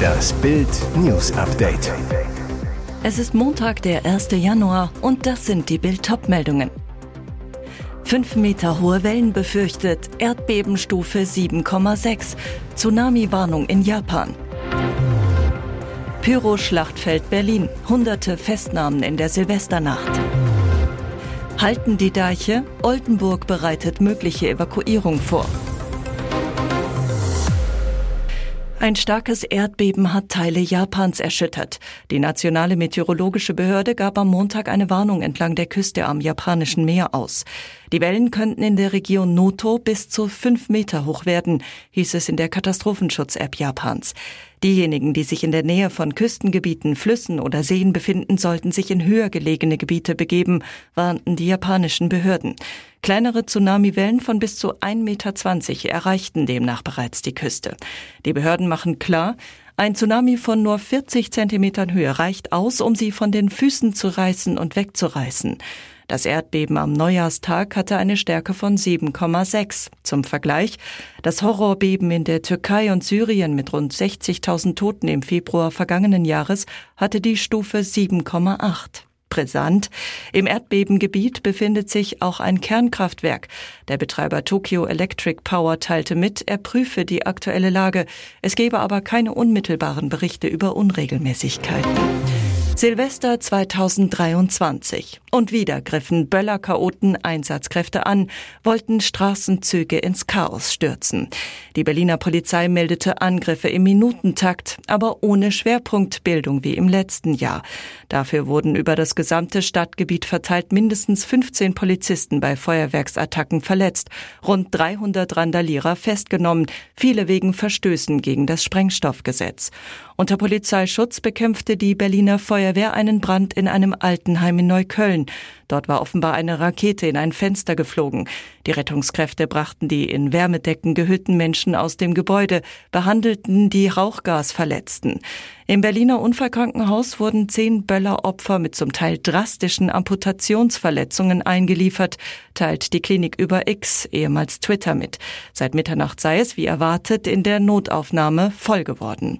Das Bild News Update. Es ist Montag, der 1. Januar und das sind die Bild meldungen Fünf Meter hohe Wellen befürchtet, Erdbebenstufe 7,6, Tsunami-Warnung in Japan. Pyro-Schlachtfeld Berlin, hunderte Festnahmen in der Silvesternacht. Halten die Deiche, Oldenburg bereitet mögliche Evakuierung vor. Ein starkes Erdbeben hat Teile Japans erschüttert. Die nationale meteorologische Behörde gab am Montag eine Warnung entlang der Küste am japanischen Meer aus. Die Wellen könnten in der Region Noto bis zu fünf Meter hoch werden, hieß es in der Katastrophenschutz-App Japans. Diejenigen, die sich in der Nähe von Küstengebieten, Flüssen oder Seen befinden, sollten sich in höher gelegene Gebiete begeben, warnten die japanischen Behörden. Kleinere Tsunamiwellen von bis zu 1,20 Meter erreichten demnach bereits die Küste. Die Behörden machen klar, ein Tsunami von nur 40 Zentimetern Höhe reicht aus, um sie von den Füßen zu reißen und wegzureißen. Das Erdbeben am Neujahrstag hatte eine Stärke von 7,6. Zum Vergleich, das Horrorbeben in der Türkei und Syrien mit rund 60.000 Toten im Februar vergangenen Jahres hatte die Stufe 7,8 brisant. Im Erdbebengebiet befindet sich auch ein Kernkraftwerk. Der Betreiber Tokyo Electric Power teilte mit, er prüfe die aktuelle Lage. Es gebe aber keine unmittelbaren Berichte über Unregelmäßigkeiten. Silvester 2023. Und wieder griffen Böller-Chaoten Einsatzkräfte an, wollten Straßenzüge ins Chaos stürzen. Die Berliner Polizei meldete Angriffe im Minutentakt, aber ohne Schwerpunktbildung wie im letzten Jahr. Dafür wurden über das gesamte Stadtgebiet verteilt mindestens 15 Polizisten bei Feuerwerksattacken verletzt, rund 300 Randalierer festgenommen, viele wegen Verstößen gegen das Sprengstoffgesetz. Unter Polizeischutz bekämpfte die Berliner Feuerwehr einen Brand in einem Altenheim in Neukölln. Dort war offenbar eine Rakete in ein Fenster geflogen. Die Rettungskräfte brachten die in Wärmedecken gehüllten Menschen aus dem Gebäude, behandelten die Rauchgasverletzten. Im Berliner Unfallkrankenhaus wurden zehn Bölleropfer mit zum Teil drastischen Amputationsverletzungen eingeliefert, teilt die Klinik über X, ehemals Twitter, mit. Seit Mitternacht sei es, wie erwartet, in der Notaufnahme voll geworden.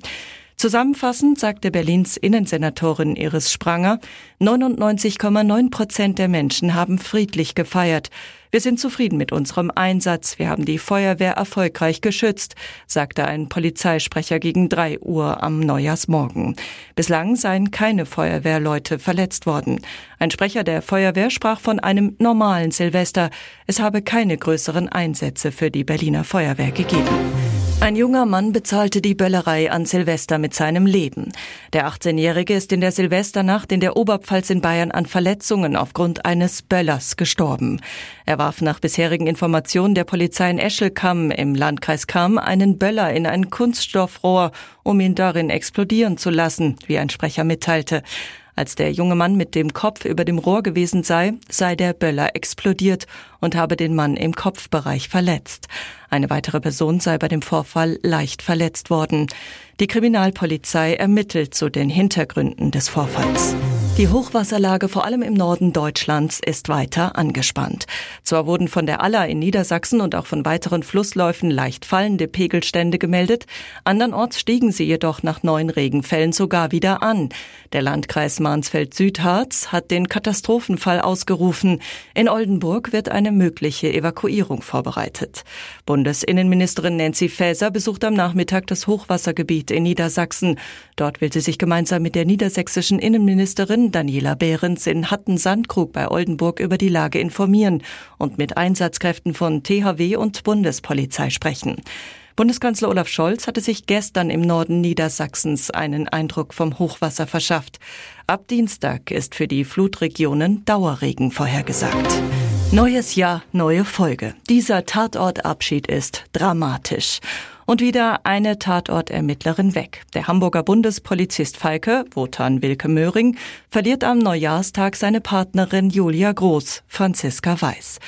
Zusammenfassend sagte Berlins Innensenatorin Iris Spranger, 99,9 Prozent der Menschen haben friedlich gefeiert. Wir sind zufrieden mit unserem Einsatz. Wir haben die Feuerwehr erfolgreich geschützt, sagte ein Polizeisprecher gegen drei Uhr am Neujahrsmorgen. Bislang seien keine Feuerwehrleute verletzt worden. Ein Sprecher der Feuerwehr sprach von einem normalen Silvester. Es habe keine größeren Einsätze für die Berliner Feuerwehr gegeben. Ein junger Mann bezahlte die Böllerei an Silvester mit seinem Leben. Der 18-Jährige ist in der Silvesternacht in der Oberpfalz in Bayern an Verletzungen aufgrund eines Böllers gestorben. Er warf nach bisherigen Informationen der Polizei in Eschelkamm im Landkreis Kamm einen Böller in ein Kunststoffrohr, um ihn darin explodieren zu lassen, wie ein Sprecher mitteilte. Als der junge Mann mit dem Kopf über dem Rohr gewesen sei, sei der Böller explodiert und habe den Mann im Kopfbereich verletzt. Eine weitere Person sei bei dem Vorfall leicht verletzt worden. Die Kriminalpolizei ermittelt zu den Hintergründen des Vorfalls. Die Hochwasserlage vor allem im Norden Deutschlands ist weiter angespannt. Zwar wurden von der Aller in Niedersachsen und auch von weiteren Flussläufen leicht fallende Pegelstände gemeldet, andernorts stiegen sie jedoch nach neuen Regenfällen sogar wieder an. Der Landkreis Mansfeld-Südharz hat den Katastrophenfall ausgerufen. In Oldenburg wird eine mögliche Evakuierung vorbereitet. Bundesinnenministerin Nancy Faeser besucht am Nachmittag das Hochwassergebiet in Niedersachsen. Dort will sie sich gemeinsam mit der niedersächsischen Innenministerin Daniela Behrens in Hatten-Sandkrug bei Oldenburg über die Lage informieren und mit Einsatzkräften von THW und Bundespolizei sprechen. Bundeskanzler Olaf Scholz hatte sich gestern im Norden Niedersachsens einen Eindruck vom Hochwasser verschafft. Ab Dienstag ist für die Flutregionen Dauerregen vorhergesagt. Neues Jahr, neue Folge. Dieser Tatortabschied ist dramatisch. Und wieder eine Tatortermittlerin weg. Der Hamburger Bundespolizist Falke, Wotan Wilke Möhring, verliert am Neujahrstag seine Partnerin Julia Groß, Franziska Weiß.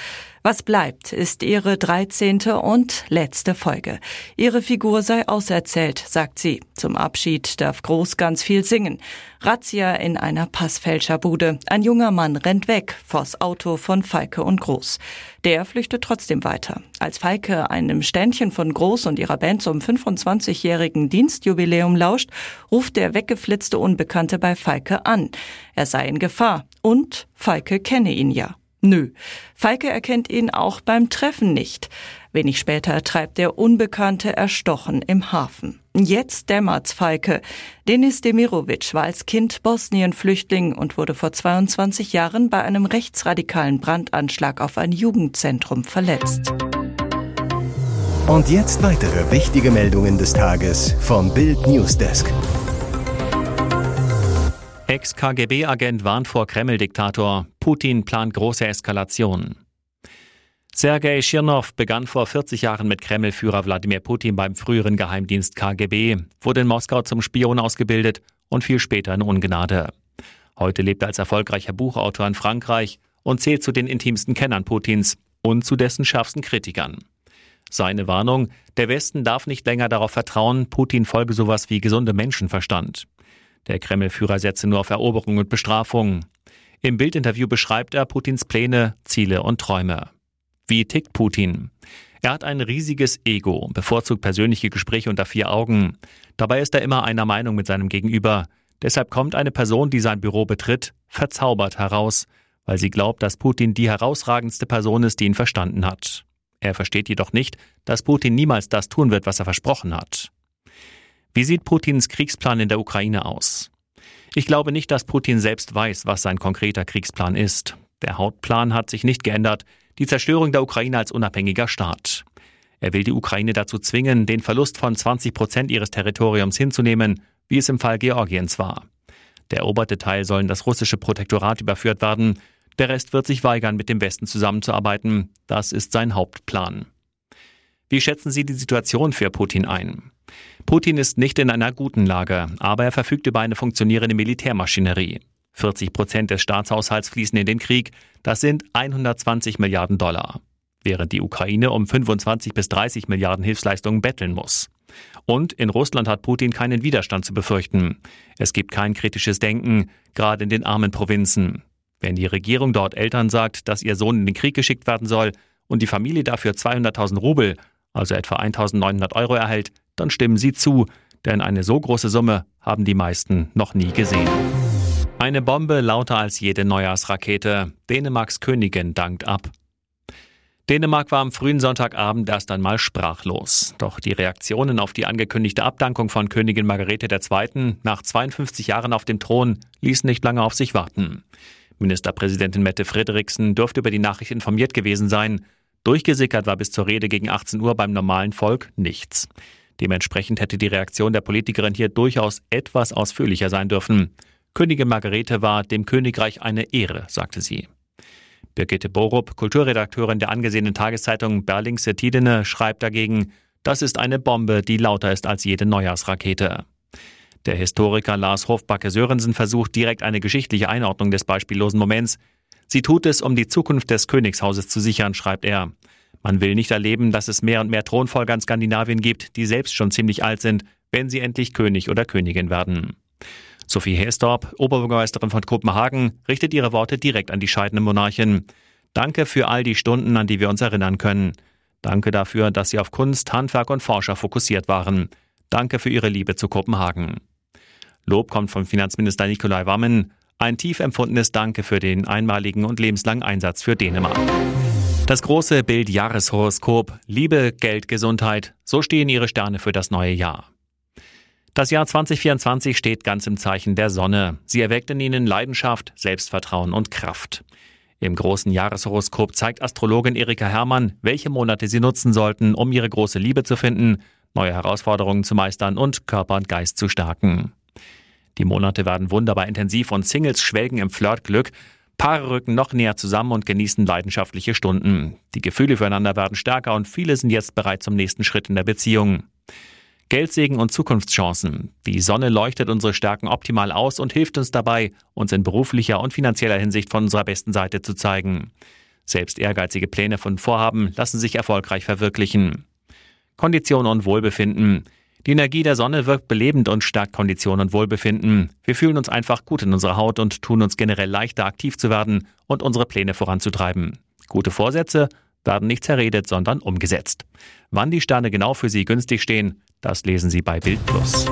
Was bleibt, ist ihre 13. und letzte Folge. Ihre Figur sei auserzählt, sagt sie. Zum Abschied darf Groß ganz viel singen. Razzia in einer Passfälscherbude. Ein junger Mann rennt weg vors Auto von Falke und Groß. Der flüchtet trotzdem weiter. Als Falke einem Ständchen von Groß und ihrer Band zum 25-jährigen Dienstjubiläum lauscht, ruft der weggeflitzte Unbekannte bei Falke an. Er sei in Gefahr und Falke kenne ihn ja. Nö. Falke erkennt ihn auch beim Treffen nicht. Wenig später treibt der Unbekannte erstochen im Hafen. Jetzt dämmert's Falke. Denis Demirovic war als Kind Bosnien-Flüchtling und wurde vor 22 Jahren bei einem rechtsradikalen Brandanschlag auf ein Jugendzentrum verletzt. Und jetzt weitere wichtige Meldungen des Tages vom Bild Newsdesk. Ex-KGB-Agent warnt vor Kreml-Diktator. Putin plant große Eskalation. Sergei Schirnow begann vor 40 Jahren mit Kreml-Führer Wladimir Putin beim früheren Geheimdienst KGB, wurde in Moskau zum Spion ausgebildet und fiel später in Ungnade. Heute lebt er als erfolgreicher Buchautor in Frankreich und zählt zu den intimsten Kennern Putins und zu dessen schärfsten Kritikern. Seine Warnung, der Westen darf nicht länger darauf vertrauen, Putin folge sowas wie gesunde Menschenverstand. Der Kreml-Führer setze nur auf Eroberung und Bestrafung. Im Bildinterview beschreibt er Putins Pläne, Ziele und Träume. Wie tickt Putin? Er hat ein riesiges Ego, bevorzugt persönliche Gespräche unter vier Augen. Dabei ist er immer einer Meinung mit seinem Gegenüber. Deshalb kommt eine Person, die sein Büro betritt, verzaubert heraus, weil sie glaubt, dass Putin die herausragendste Person ist, die ihn verstanden hat. Er versteht jedoch nicht, dass Putin niemals das tun wird, was er versprochen hat. Wie sieht Putins Kriegsplan in der Ukraine aus? Ich glaube nicht, dass Putin selbst weiß, was sein konkreter Kriegsplan ist. Der Hauptplan hat sich nicht geändert, die Zerstörung der Ukraine als unabhängiger Staat. Er will die Ukraine dazu zwingen, den Verlust von 20 Prozent ihres Territoriums hinzunehmen, wie es im Fall Georgiens war. Der eroberte Teil soll in das russische Protektorat überführt werden, der Rest wird sich weigern, mit dem Westen zusammenzuarbeiten. Das ist sein Hauptplan. Wie schätzen Sie die Situation für Putin ein? Putin ist nicht in einer guten Lage, aber er verfügt über eine funktionierende Militärmaschinerie. 40 Prozent des Staatshaushalts fließen in den Krieg, das sind 120 Milliarden Dollar, während die Ukraine um 25 bis 30 Milliarden Hilfsleistungen betteln muss. Und in Russland hat Putin keinen Widerstand zu befürchten. Es gibt kein kritisches Denken, gerade in den armen Provinzen. Wenn die Regierung dort Eltern sagt, dass ihr Sohn in den Krieg geschickt werden soll und die Familie dafür 200.000 Rubel, also etwa 1.900 Euro erhält, dann stimmen Sie zu, denn eine so große Summe haben die meisten noch nie gesehen. Eine Bombe lauter als jede Neujahrsrakete. Dänemarks Königin dankt ab. Dänemark war am frühen Sonntagabend erst einmal sprachlos. Doch die Reaktionen auf die angekündigte Abdankung von Königin Margarete II. nach 52 Jahren auf dem Thron ließen nicht lange auf sich warten. Ministerpräsidentin Mette Frederiksen dürfte über die Nachricht informiert gewesen sein. Durchgesickert war bis zur Rede gegen 18 Uhr beim normalen Volk nichts. Dementsprechend hätte die Reaktion der Politikerin hier durchaus etwas ausführlicher sein dürfen. Königin Margarete war dem Königreich eine Ehre, sagte sie. Birgitte Borup, Kulturredakteurin der angesehenen Tageszeitung Berlingse Tidene, schreibt dagegen, das ist eine Bombe, die lauter ist als jede Neujahrsrakete. Der Historiker Lars Hofbacke-Sörensen versucht direkt eine geschichtliche Einordnung des beispiellosen Moments. Sie tut es, um die Zukunft des Königshauses zu sichern, schreibt er. Man will nicht erleben, dass es mehr und mehr Thronfolger in Skandinavien gibt, die selbst schon ziemlich alt sind, wenn sie endlich König oder Königin werden. Sophie Hestorp, Oberbürgermeisterin von Kopenhagen, richtet ihre Worte direkt an die scheidende Monarchin. Danke für all die Stunden, an die wir uns erinnern können. Danke dafür, dass Sie auf Kunst, Handwerk und Forscher fokussiert waren. Danke für Ihre Liebe zu Kopenhagen. Lob kommt von Finanzminister Nikolai Wammen. Ein tief empfundenes Danke für den einmaligen und lebenslangen Einsatz für Dänemark. Das große Bild Jahreshoroskop Liebe, Geld, Gesundheit, so stehen ihre Sterne für das neue Jahr. Das Jahr 2024 steht ganz im Zeichen der Sonne. Sie erweckt in ihnen Leidenschaft, Selbstvertrauen und Kraft. Im großen Jahreshoroskop zeigt Astrologin Erika Herrmann, welche Monate sie nutzen sollten, um ihre große Liebe zu finden, neue Herausforderungen zu meistern und Körper und Geist zu stärken. Die Monate werden wunderbar intensiv und Singles schwelgen im Flirtglück. Paare rücken noch näher zusammen und genießen leidenschaftliche Stunden. Die Gefühle füreinander werden stärker und viele sind jetzt bereit zum nächsten Schritt in der Beziehung. Geldsegen und Zukunftschancen. Die Sonne leuchtet unsere Stärken optimal aus und hilft uns dabei, uns in beruflicher und finanzieller Hinsicht von unserer besten Seite zu zeigen. Selbst ehrgeizige Pläne von Vorhaben lassen sich erfolgreich verwirklichen. Kondition und Wohlbefinden. Die Energie der Sonne wirkt belebend und stärkt Kondition und Wohlbefinden. Wir fühlen uns einfach gut in unserer Haut und tun uns generell leichter aktiv zu werden und unsere Pläne voranzutreiben. Gute Vorsätze werden nicht zerredet, sondern umgesetzt. Wann die Sterne genau für Sie günstig stehen, das lesen Sie bei Bild Plus.